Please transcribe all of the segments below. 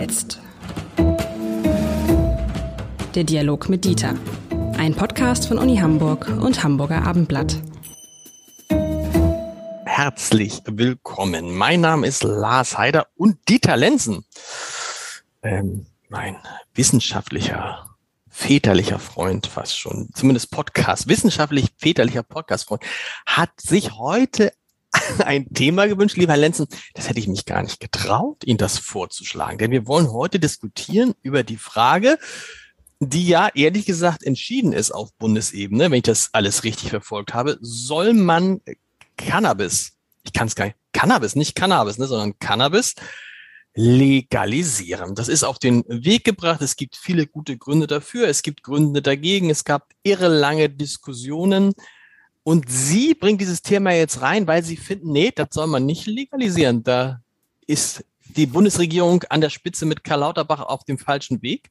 jetzt. Der Dialog mit Dieter. Ein Podcast von Uni Hamburg und Hamburger Abendblatt. Herzlich willkommen. Mein Name ist Lars Heider und Dieter Lenzen. Ähm, mein wissenschaftlicher väterlicher Freund fast schon, zumindest Podcast, wissenschaftlich väterlicher Podcast-Freund, hat sich heute ein Thema gewünscht, lieber Herr Lenzen. Das hätte ich mich gar nicht getraut, Ihnen das vorzuschlagen. Denn wir wollen heute diskutieren über die Frage, die ja ehrlich gesagt entschieden ist auf Bundesebene, wenn ich das alles richtig verfolgt habe, soll man Cannabis, ich kann es gar nicht, Cannabis, nicht Cannabis, ne, sondern Cannabis legalisieren. Das ist auf den Weg gebracht. Es gibt viele gute Gründe dafür. Es gibt Gründe dagegen. Es gab irre lange Diskussionen. Und sie bringt dieses Thema jetzt rein, weil sie finden, nee, das soll man nicht legalisieren. Da ist die Bundesregierung an der Spitze mit Karl Lauterbach auf dem falschen Weg.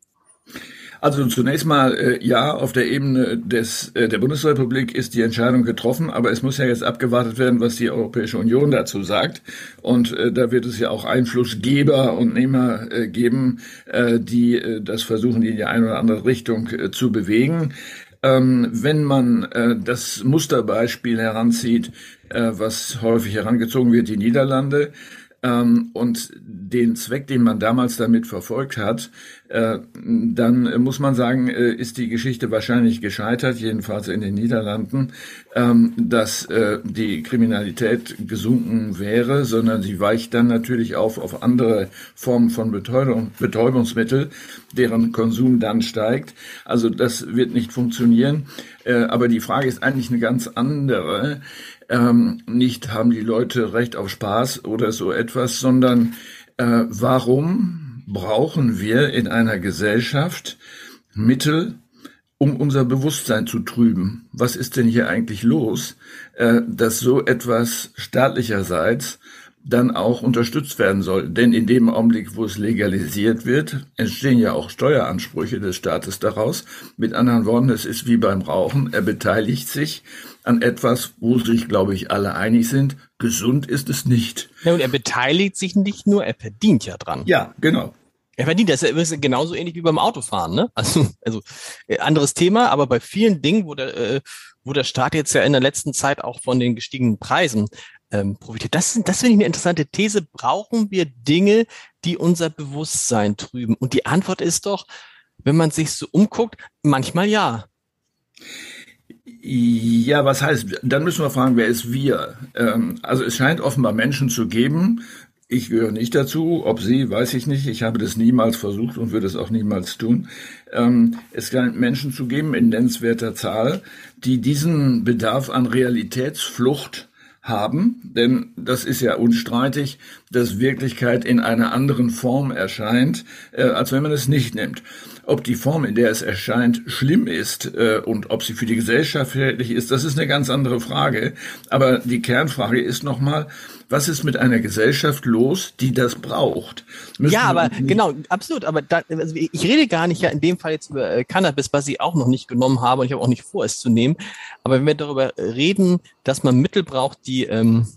Also zunächst mal, äh, ja, auf der Ebene des, äh, der Bundesrepublik ist die Entscheidung getroffen, aber es muss ja jetzt abgewartet werden, was die Europäische Union dazu sagt. Und äh, da wird es ja auch Einflussgeber und Nehmer äh, geben, äh, die äh, das versuchen, in die eine oder andere Richtung äh, zu bewegen. Ähm, wenn man äh, das Musterbeispiel heranzieht, äh, was häufig herangezogen wird, die Niederlande, und den Zweck, den man damals damit verfolgt hat, äh, dann muss man sagen, äh, ist die Geschichte wahrscheinlich gescheitert, jedenfalls in den Niederlanden, ähm, dass äh, die Kriminalität gesunken wäre, sondern sie weicht dann natürlich auf auf andere Formen von Betäubung, Betäubungsmittel, deren Konsum dann steigt. Also das wird nicht funktionieren. Aber die Frage ist eigentlich eine ganz andere ähm, nicht haben die Leute Recht auf Spaß oder so etwas, sondern äh, warum brauchen wir in einer Gesellschaft Mittel, um unser Bewusstsein zu trüben? Was ist denn hier eigentlich los, äh, dass so etwas staatlicherseits dann auch unterstützt werden soll. Denn in dem Augenblick, wo es legalisiert wird, entstehen ja auch Steueransprüche des Staates daraus. Mit anderen Worten, es ist wie beim Rauchen. Er beteiligt sich an etwas, wo sich, glaube ich, alle einig sind. Gesund ist es nicht. Ja, und er beteiligt sich nicht nur, er verdient ja dran. Ja, genau. Er verdient, das ist genauso ähnlich wie beim Autofahren, ne? Also, also äh, anderes Thema, aber bei vielen Dingen, wo der, äh, wo der Staat jetzt ja in der letzten Zeit auch von den gestiegenen Preisen ähm, profitiert. Das, das finde ich eine interessante These. Brauchen wir Dinge, die unser Bewusstsein trüben? Und die Antwort ist doch, wenn man sich so umguckt, manchmal ja. Ja, was heißt, dann müssen wir fragen, wer ist wir? Ähm, also es scheint offenbar Menschen zu geben, ich gehöre nicht dazu, ob Sie, weiß ich nicht. Ich habe das niemals versucht und würde es auch niemals tun. Ähm, es scheint Menschen zu geben in nennenswerter Zahl, die diesen Bedarf an Realitätsflucht haben, denn das ist ja unstreitig, dass Wirklichkeit in einer anderen Form erscheint, äh, als wenn man es nicht nimmt. Ob die Form, in der es erscheint, schlimm ist äh, und ob sie für die Gesellschaft schädlich ist, das ist eine ganz andere Frage. Aber die Kernfrage ist nochmal, was ist mit einer Gesellschaft los, die das braucht? Müssen ja, aber genau, absolut. Aber da, also ich rede gar nicht ja in dem Fall jetzt über äh, Cannabis, was ich auch noch nicht genommen habe und ich habe auch nicht vor, es zu nehmen. Aber wenn wir darüber reden, dass man Mittel braucht, die ähm,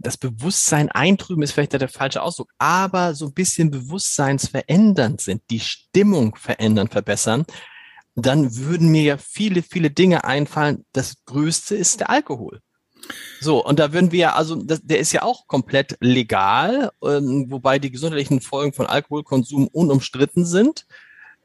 das Bewusstsein eintrüben ist vielleicht der falsche Ausdruck, aber so ein bisschen bewusstseinsverändernd sind, die Stimmung verändern, verbessern, dann würden mir ja viele, viele Dinge einfallen. Das Größte ist der Alkohol. So, und da würden wir also, das, der ist ja auch komplett legal, ähm, wobei die gesundheitlichen Folgen von Alkoholkonsum unumstritten sind.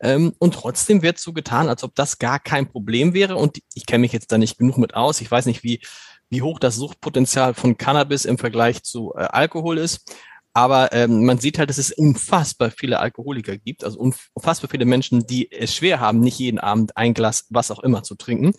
Ähm, und trotzdem wird so getan, als ob das gar kein Problem wäre. Und ich kenne mich jetzt da nicht genug mit aus. Ich weiß nicht, wie, wie hoch das Suchtpotenzial von Cannabis im Vergleich zu äh, Alkohol ist. Aber ähm, man sieht halt, dass es unfassbar viele Alkoholiker gibt, also unfassbar viele Menschen, die es schwer haben, nicht jeden Abend ein Glas was auch immer zu trinken.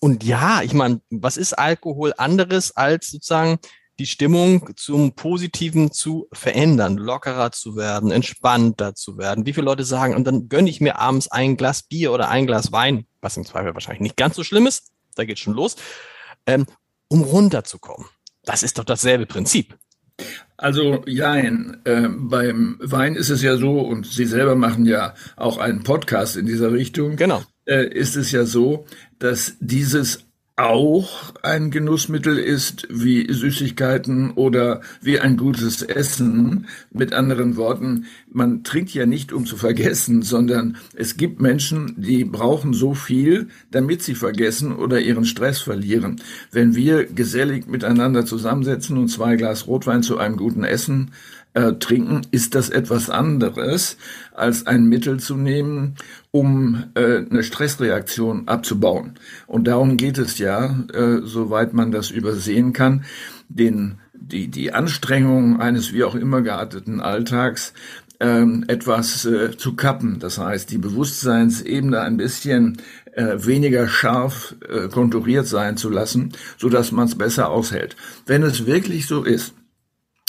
Und ja, ich meine, was ist Alkohol anderes als sozusagen die Stimmung zum Positiven zu verändern, lockerer zu werden, entspannter zu werden. Wie viele Leute sagen, und dann gönne ich mir abends ein Glas Bier oder ein Glas Wein, was im Zweifel wahrscheinlich nicht ganz so schlimm ist, da geht schon los, ähm, um runterzukommen. Das ist doch dasselbe Prinzip. Also jein, äh, beim Wein ist es ja so, und Sie selber machen ja auch einen Podcast in dieser Richtung. Genau äh, ist es ja so, dass dieses auch ein Genussmittel ist wie Süßigkeiten oder wie ein gutes Essen. Mit anderen Worten, man trinkt ja nicht, um zu vergessen, sondern es gibt Menschen, die brauchen so viel, damit sie vergessen oder ihren Stress verlieren. Wenn wir gesellig miteinander zusammensetzen und zwei Glas Rotwein zu einem guten Essen äh, trinken, ist das etwas anderes, als ein Mittel zu nehmen, um äh, eine Stressreaktion abzubauen. Und darum geht es ja, äh, soweit man das übersehen kann, den, die, die Anstrengung eines wie auch immer gearteten Alltags ähm, etwas äh, zu kappen. Das heißt, die Bewusstseinsebene ein bisschen äh, weniger scharf äh, konturiert sein zu lassen, so dass man es besser aushält. Wenn es wirklich so ist,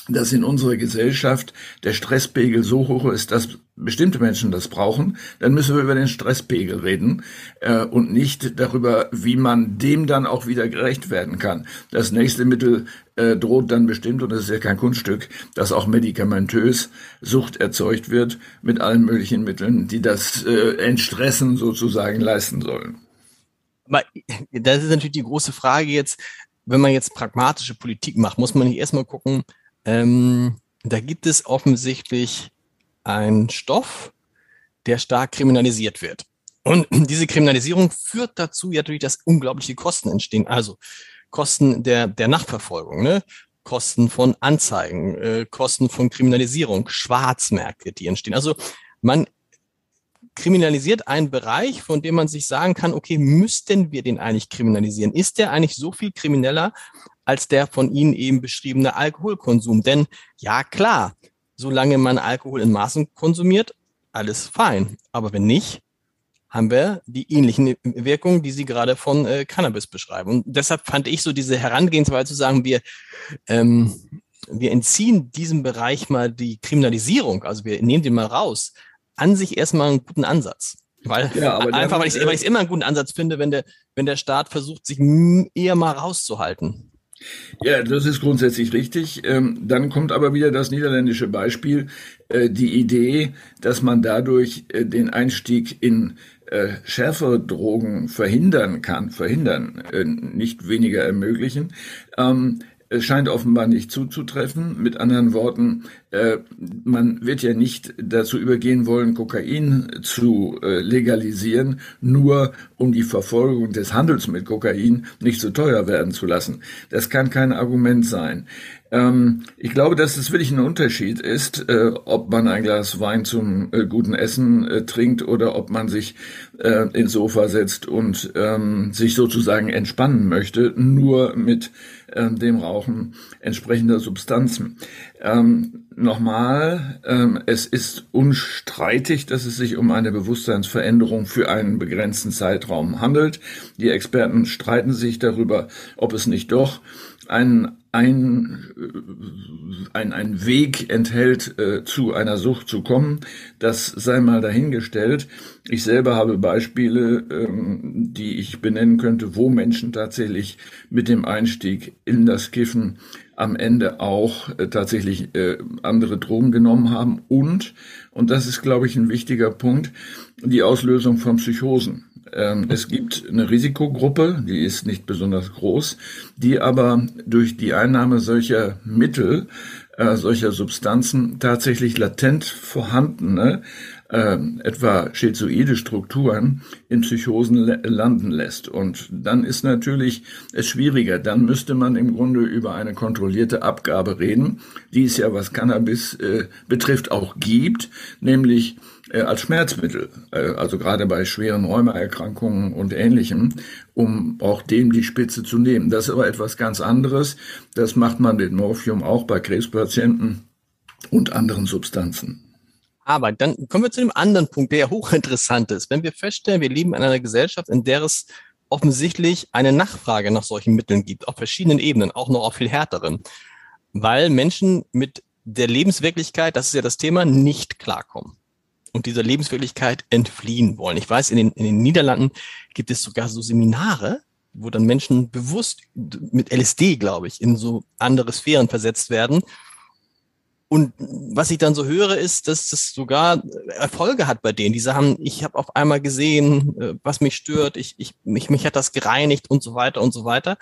dass in unserer Gesellschaft der Stresspegel so hoch ist, dass bestimmte Menschen das brauchen, dann müssen wir über den Stresspegel reden äh, und nicht darüber, wie man dem dann auch wieder gerecht werden kann. Das nächste Mittel äh, droht dann bestimmt, und das ist ja kein Kunststück, dass auch medikamentös Sucht erzeugt wird mit allen möglichen Mitteln, die das äh, Entstressen sozusagen leisten sollen. Das ist natürlich die große Frage jetzt, wenn man jetzt pragmatische Politik macht, muss man nicht erstmal gucken, ähm, da gibt es offensichtlich einen Stoff, der stark kriminalisiert wird. Und diese Kriminalisierung führt dazu ja natürlich, dass unglaubliche Kosten entstehen. Also Kosten der, der Nachverfolgung, ne? Kosten von Anzeigen, äh, Kosten von Kriminalisierung, Schwarzmärkte, die entstehen. Also man kriminalisiert einen Bereich, von dem man sich sagen kann, okay, müssten wir den eigentlich kriminalisieren? Ist der eigentlich so viel krimineller als der von Ihnen eben beschriebene Alkoholkonsum? Denn ja, klar, solange man Alkohol in Maßen konsumiert, alles fein. Aber wenn nicht, haben wir die ähnlichen Wirkungen, die Sie gerade von äh, Cannabis beschreiben. Und deshalb fand ich so diese Herangehensweise zu sagen, wir, ähm, wir entziehen diesem Bereich mal die Kriminalisierung, also wir nehmen den mal raus, an sich erstmal einen guten Ansatz. Weil, ja, einfach, weil ich es immer einen guten Ansatz finde, wenn der, wenn der Staat versucht, sich eher mal rauszuhalten. Ja, das ist grundsätzlich richtig. Ähm, dann kommt aber wieder das niederländische Beispiel, äh, die Idee, dass man dadurch äh, den Einstieg in äh, schärfere Drogen verhindern kann, verhindern, nicht weniger ermöglichen. Ähm, es scheint offenbar nicht zuzutreffen. Mit anderen Worten, äh, man wird ja nicht dazu übergehen wollen, Kokain zu äh, legalisieren, nur um die Verfolgung des Handels mit Kokain nicht so teuer werden zu lassen. Das kann kein Argument sein. Ähm, ich glaube, dass es wirklich ein Unterschied ist, äh, ob man ein Glas Wein zum guten Essen trinkt oder ob man sich ins Sofa setzt und ähm, sich sozusagen entspannen möchte, nur mit ähm, dem Rauchen entsprechender Substanzen. Nochmal, ähm, es ist unstreitig, dass es sich um eine Bewusstseinsveränderung für einen begrenzten Zeitraum handelt. Die Experten streiten sich darüber, ob es nicht doch ein, ein, ein, ein Weg enthält, äh, zu einer Sucht zu kommen. Das sei mal dahingestellt. Ich selber habe Beispiele, ähm, die ich benennen könnte, wo Menschen tatsächlich mit dem Einstieg in das Kiffen am Ende auch äh, tatsächlich äh, andere Drogen genommen haben und, und das ist, glaube ich, ein wichtiger Punkt, die Auslösung von Psychosen. Ähm, es gibt eine Risikogruppe, die ist nicht besonders groß, die aber durch die Einnahme solcher Mittel, äh, solcher Substanzen tatsächlich latent vorhandene äh, etwa schizoide Strukturen in Psychosen landen lässt. Und dann ist natürlich es schwieriger. Dann müsste man im Grunde über eine kontrollierte Abgabe reden, die es ja, was Cannabis äh, betrifft, auch gibt, nämlich als Schmerzmittel, äh, also gerade bei schweren Rheumaerkrankungen und Ähnlichem, um auch dem die Spitze zu nehmen. Das ist aber etwas ganz anderes. Das macht man mit Morphium auch bei Krebspatienten und anderen Substanzen. Aber dann kommen wir zu dem anderen Punkt, der ja hochinteressant ist. Wenn wir feststellen, wir leben in einer Gesellschaft, in der es offensichtlich eine Nachfrage nach solchen Mitteln gibt, auf verschiedenen Ebenen, auch noch auf viel härteren, weil Menschen mit der Lebenswirklichkeit, das ist ja das Thema, nicht klarkommen und dieser Lebenswirklichkeit entfliehen wollen. Ich weiß, in den, in den Niederlanden gibt es sogar so Seminare, wo dann Menschen bewusst mit LSD, glaube ich, in so andere Sphären versetzt werden, Und was ich dann so höre, ist, dass das sogar Erfolge hat bei denen. Die sagen, ich habe auf einmal gesehen, äh, was mich stört, ich, ich, mich, mich hat das gereinigt und so weiter und so weiter.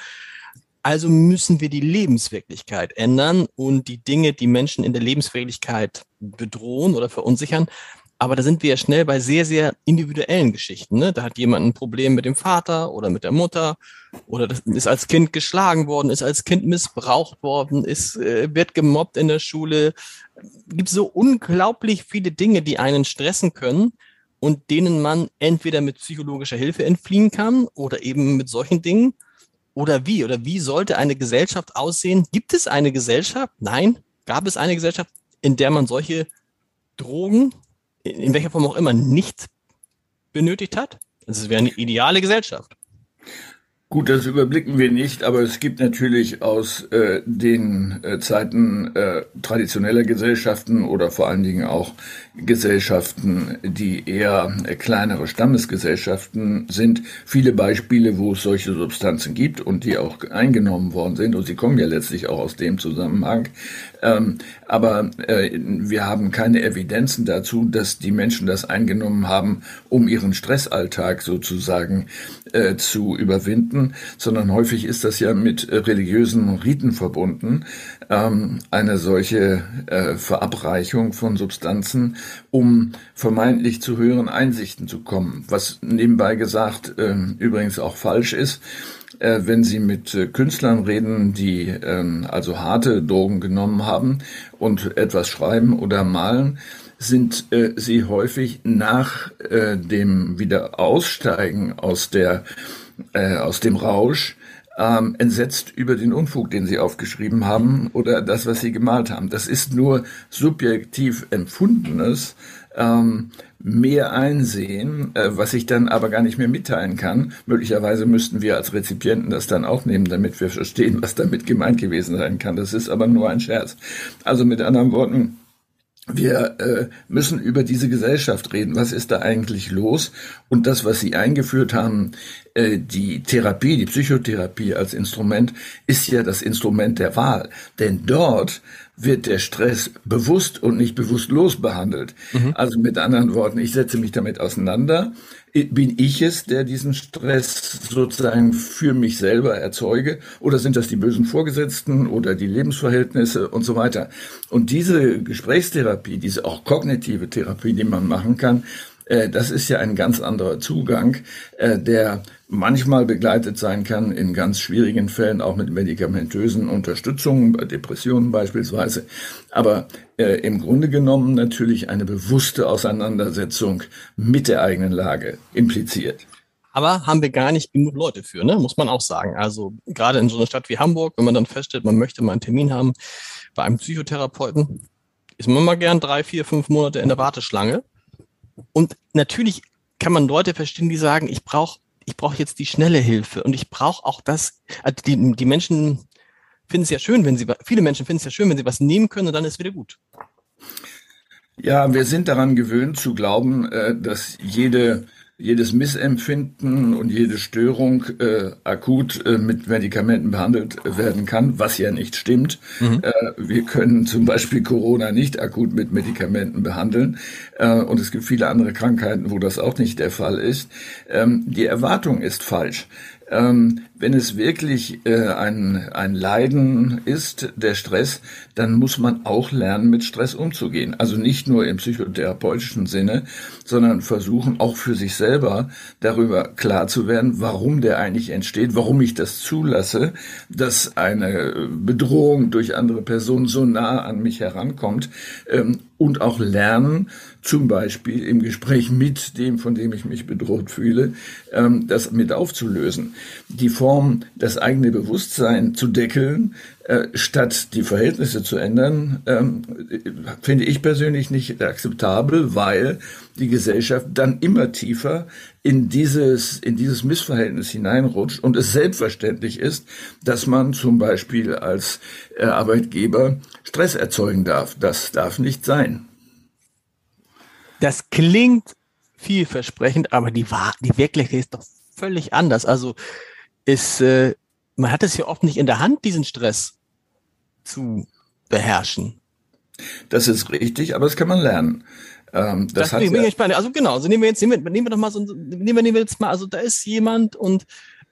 Also müssen wir die Lebenswirklichkeit ändern und die Dinge, die Menschen in der Lebenswirklichkeit bedrohen oder verunsichern, aber da sind wir ja schnell bei sehr, sehr individuellen Geschichten. Ne? Da hat jemand ein Problem mit dem Vater oder mit der Mutter oder das ist als Kind geschlagen worden, ist als Kind missbraucht worden, ist, äh, wird gemobbt in der Schule. Gibt so unglaublich viele Dinge, die einen stressen können und denen man entweder mit psychologischer Hilfe entfliehen kann oder eben mit solchen Dingen. Oder wie? Oder wie sollte eine Gesellschaft aussehen? Gibt es eine Gesellschaft? Nein. Gab es eine Gesellschaft, in der man solche Drogen in welcher Form auch immer nicht benötigt hat. Das wäre eine ideale Gesellschaft. Gut, das überblicken wir nicht, aber es gibt natürlich aus äh, den äh, Zeiten äh, traditioneller Gesellschaften oder vor allen Dingen auch Gesellschaften, die eher kleinere Stammesgesellschaften sind, viele Beispiele, wo es solche Substanzen gibt und die auch eingenommen worden sind. Und sie kommen ja letztlich auch aus dem Zusammenhang. Ähm, aber äh, wir haben keine Evidenzen dazu, dass die Menschen das eingenommen haben, um ihren Stressalltag sozusagen äh, zu überwinden, sondern häufig ist das ja mit religiösen Riten verbunden, ähm, eine solche äh, Verabreichung von Substanzen, um vermeintlich zu höheren Einsichten zu kommen, was nebenbei gesagt äh, übrigens auch falsch ist äh, wenn Sie mit äh, Künstlern reden, die ähm, also harte Drogen genommen haben und etwas schreiben oder malen, sind äh, sie häufig nach äh, dem Wiederaussteigen aus der äh, aus dem Rausch ähm, entsetzt über den Unfug, den sie aufgeschrieben haben oder das, was sie gemalt haben. Das ist nur subjektiv empfundenes, ähm, mehr einsehen, äh, was ich dann aber gar nicht mehr mitteilen kann. Möglicherweise müssten wir als Rezipienten das dann auch nehmen, damit wir verstehen, was damit gemeint gewesen sein kann. Das ist aber nur ein Scherz. Also mit anderen Worten, wir äh, müssen über diese Gesellschaft reden. Was ist da eigentlich los? Und das, was Sie eingeführt haben, äh, die Therapie, die Psychotherapie als Instrument, ist ja das Instrument der Wahl. Denn dort wird der Stress bewusst und nicht bewusstlos behandelt. Mhm. Also mit anderen Worten, ich setze mich damit auseinander. Bin ich es, der diesen Stress sozusagen für mich selber erzeuge? Oder sind das die bösen Vorgesetzten oder die Lebensverhältnisse und so weiter? Und diese Gesprächstherapie, diese auch kognitive Therapie, die man machen kann, das ist ja ein ganz anderer Zugang, äh, der manchmal begleitet sein kann, in ganz schwierigen Fällen auch mit medikamentösen Unterstützungen, bei Depressionen beispielsweise. Aber äh, im Grunde genommen natürlich eine bewusste Auseinandersetzung mit der eigenen Lage impliziert. Aber haben wir gar nicht genug Leute für, ne? muss man auch sagen. Also gerade in so einer Stadt wie Hamburg, wenn man dann feststellt, man möchte mal einen Termin haben bei einem Psychotherapeuten, ist man mal gern drei, vier, fünf Monate in der Warteschlange. Und natürlich kann man Leute verstehen, die sagen, ich brauche ich brauche jetzt die schnelle Hilfe und ich brauche auch das, also die, die Menschen finden es ja schön, wenn sie, viele Menschen finden es ja schön, wenn sie was nehmen können und dann ist wieder gut. Ja, wir sind daran gewöhnt zu glauben, äh, dass jede jedes Missempfinden und jede Störung äh, akut äh, mit Medikamenten behandelt werden kann, was ja nicht stimmt. Mhm. Äh, wir können zum Beispiel Corona nicht akut mit Medikamenten behandeln äh, und es gibt viele andere Krankheiten, wo das auch nicht der Fall ist. Ähm, die Erwartung ist falsch. Ähm, wenn es wirklich äh, ein, ein Leiden ist, der Stress, dann muss man auch lernen, mit Stress umzugehen. Also nicht nur im psychotherapeutischen Sinne, sondern versuchen auch für sich selber darüber klar zu werden, warum der eigentlich entsteht, warum ich das zulasse, dass eine Bedrohung durch andere Personen so nah an mich herankommt ähm, und auch lernen, zum Beispiel im Gespräch mit dem, von dem ich mich bedroht fühle, ähm, das mit aufzulösen. Die Form, das eigene Bewusstsein zu deckeln, äh, statt die Verhältnisse zu ändern, ähm, finde ich persönlich nicht akzeptabel, weil die Gesellschaft dann immer tiefer in dieses, in dieses Missverhältnis hineinrutscht und es selbstverständlich ist, dass man zum Beispiel als äh, Arbeitgeber Stress erzeugen darf. Das darf nicht sein. Das klingt vielversprechend, aber die, die Wirklichkeit ist doch völlig anders. Also ist, äh, man hat es ja oft nicht in der Hand, diesen Stress zu beherrschen. Das ist richtig, aber das kann man lernen. Ähm, das, das hat bin ich Also genau, also nehmen wir jetzt, nehmen wir, nehmen wir doch mal so, nehmen wir, nehmen wir jetzt mal, also da ist jemand und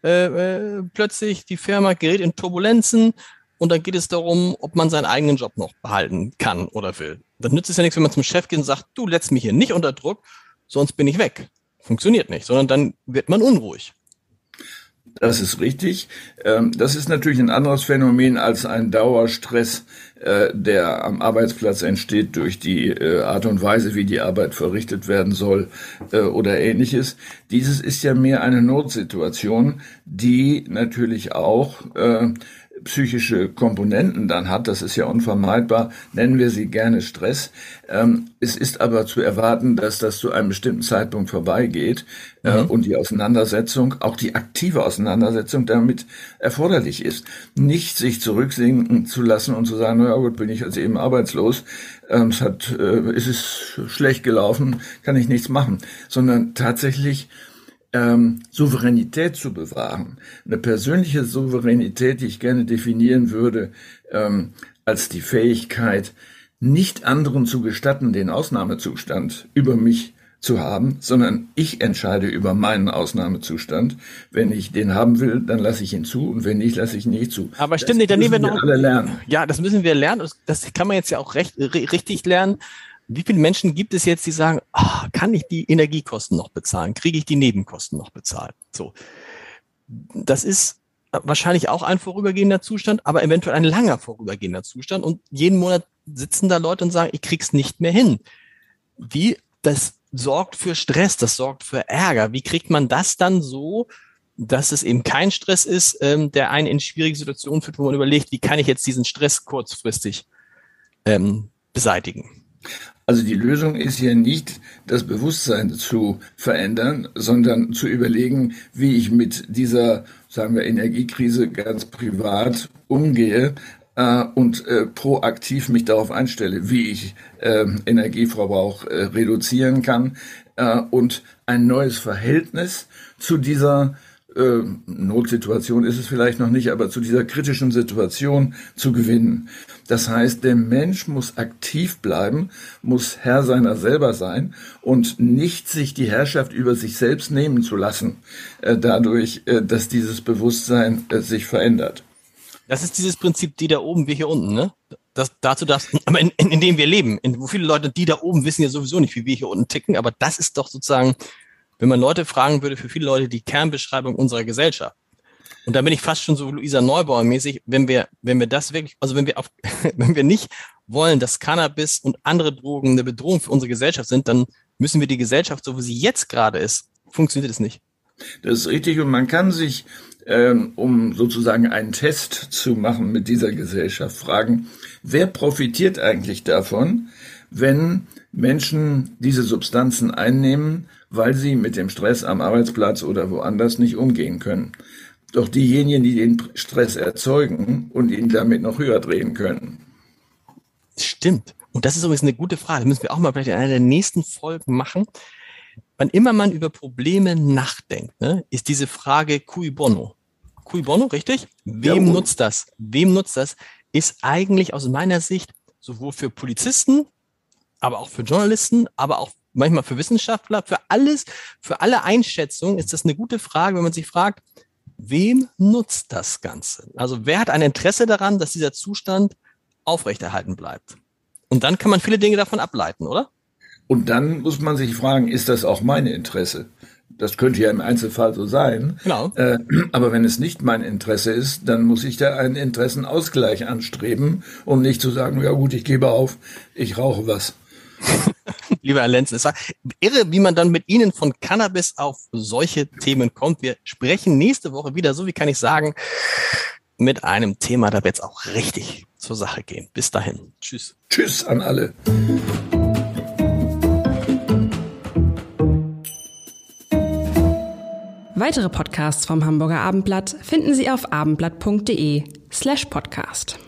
äh, äh, plötzlich die Firma gerät in Turbulenzen und dann geht es darum, ob man seinen eigenen Job noch behalten kann oder will. Dann nützt es ja nichts, wenn man zum Chef geht und sagt, du lässt mich hier nicht unter Druck, sonst bin ich weg. Funktioniert nicht, sondern dann wird man unruhig. Das ist richtig. Ähm, das ist natürlich ein anderes Phänomen als ein Dauerstress, äh, der am Arbeitsplatz entsteht durch die äh, Art und Weise, wie die Arbeit verrichtet werden soll äh, oder ähnliches. Dieses ist ja mehr eine Notsituation, die natürlich auch psychische Komponenten dann hat, das ist ja unvermeidbar, nennen wir sie gerne Stress. Ähm, es ist aber zu erwarten, dass das zu einem bestimmten Zeitpunkt vorbeigeht äh, mhm. und die Auseinandersetzung, auch die aktive Auseinandersetzung damit erforderlich ist. Nicht sich zurücksinken zu lassen und zu sagen, naja gut, bin ich jetzt eben arbeitslos, ähm, es hat, äh, es ist schlecht gelaufen, kann ich nichts machen, sondern tatsächlich ähm, Souveränität zu bewahren. Eine persönliche Souveränität, die ich gerne definieren würde, ähm, als die Fähigkeit, nicht anderen zu gestatten, den Ausnahmezustand über mich zu haben, sondern ich entscheide über meinen Ausnahmezustand. Wenn ich den haben will, dann lasse ich ihn zu und wenn nicht, lasse ich ihn nicht zu. Aber stimmt nicht, dann nehmen wir noch. Alle lernen. Ja, das müssen wir lernen. Das kann man jetzt ja auch recht, richtig lernen wie viele Menschen gibt es jetzt, die sagen, oh, kann ich die Energiekosten noch bezahlen? Kriege ich die Nebenkosten noch bezahlt? So. Das ist wahrscheinlich auch ein vorübergehender Zustand, aber eventuell ein langer vorübergehender Zustand. Und jeden Monat sitzen da Leute und sagen, ich krieg's nicht mehr hin. Wie, das sorgt für Stress, das sorgt für Ärger. Wie kriegt man das dann so, dass es eben kein Stress ist, ähm, der einen in schwierige Situationen führt, wo man überlegt, wie kann ich jetzt diesen Stress kurzfristig ähm, beseitigen? Also die Lösung ist hier nicht, das Bewusstsein zu verändern, sondern zu überlegen, wie ich mit dieser, sagen wir, Energiekrise ganz privat umgehe äh, und äh, proaktiv mich darauf einstelle, wie ich äh, Energieverbrauch reduzieren kann äh, und ein neues Verhältnis zu dieser äh, Notsituation ist es vielleicht noch nicht, aber zu dieser kritischen Situation zu gewinnen. Das heißt, der Mensch muss aktiv bleiben, muss Herr seiner selber sein und nicht sich die Herrschaft über sich selbst nehmen zu lassen, äh, dadurch, äh, dass dieses Bewusstsein äh, sich verändert. Das ist dieses Prinzip, die da oben, wir hier unten, ne? Das, dazu das, aber in, in, in dem wir leben, in, wo viele Leute, die da oben wissen ja sowieso nicht, wie wir hier unten ticken, aber das ist doch sozusagen wenn man Leute fragen würde, für viele Leute die Kernbeschreibung unserer Gesellschaft. Und da bin ich fast schon so Luisa Neubauer mäßig, wenn wir, wenn wir das wirklich, also wenn wir auf, wenn wir nicht wollen, dass Cannabis und andere Drogen eine Bedrohung für unsere Gesellschaft sind, dann müssen wir die Gesellschaft, so wie sie jetzt gerade ist, funktioniert es nicht. Das ist richtig und man kann sich, ähm, um sozusagen einen Test zu machen mit dieser Gesellschaft, fragen, wer profitiert eigentlich davon, wenn Menschen diese Substanzen einnehmen, weil sie mit dem Stress am Arbeitsplatz oder woanders nicht umgehen können. Doch diejenigen, die den Stress erzeugen und ihn damit noch höher drehen können. Stimmt. Und das ist übrigens eine gute Frage. Das müssen wir auch mal vielleicht in einer der nächsten Folgen machen. Wann immer man über Probleme nachdenkt, ne, ist diese Frage cui bono. Cui bono, richtig? Wem ja, nutzt das? Wem nutzt das? Ist eigentlich aus meiner Sicht sowohl für Polizisten aber auch für Journalisten, aber auch manchmal für Wissenschaftler, für alles, für alle Einschätzungen ist das eine gute Frage, wenn man sich fragt, wem nutzt das Ganze? Also wer hat ein Interesse daran, dass dieser Zustand aufrechterhalten bleibt? Und dann kann man viele Dinge davon ableiten, oder? Und dann muss man sich fragen, ist das auch mein Interesse? Das könnte ja im Einzelfall so sein. Genau. Äh, aber wenn es nicht mein Interesse ist, dann muss ich da einen Interessenausgleich anstreben, um nicht zu sagen, ja gut, ich gebe auf, ich rauche was. Lieber Herr Lenz, es war irre, wie man dann mit Ihnen von Cannabis auf solche Themen kommt. Wir sprechen nächste Woche wieder, so wie kann ich sagen, mit einem Thema, da wird es auch richtig zur Sache gehen. Bis dahin. Tschüss. Tschüss an alle. Weitere Podcasts vom Hamburger Abendblatt finden Sie auf abendblatt.de slash podcast.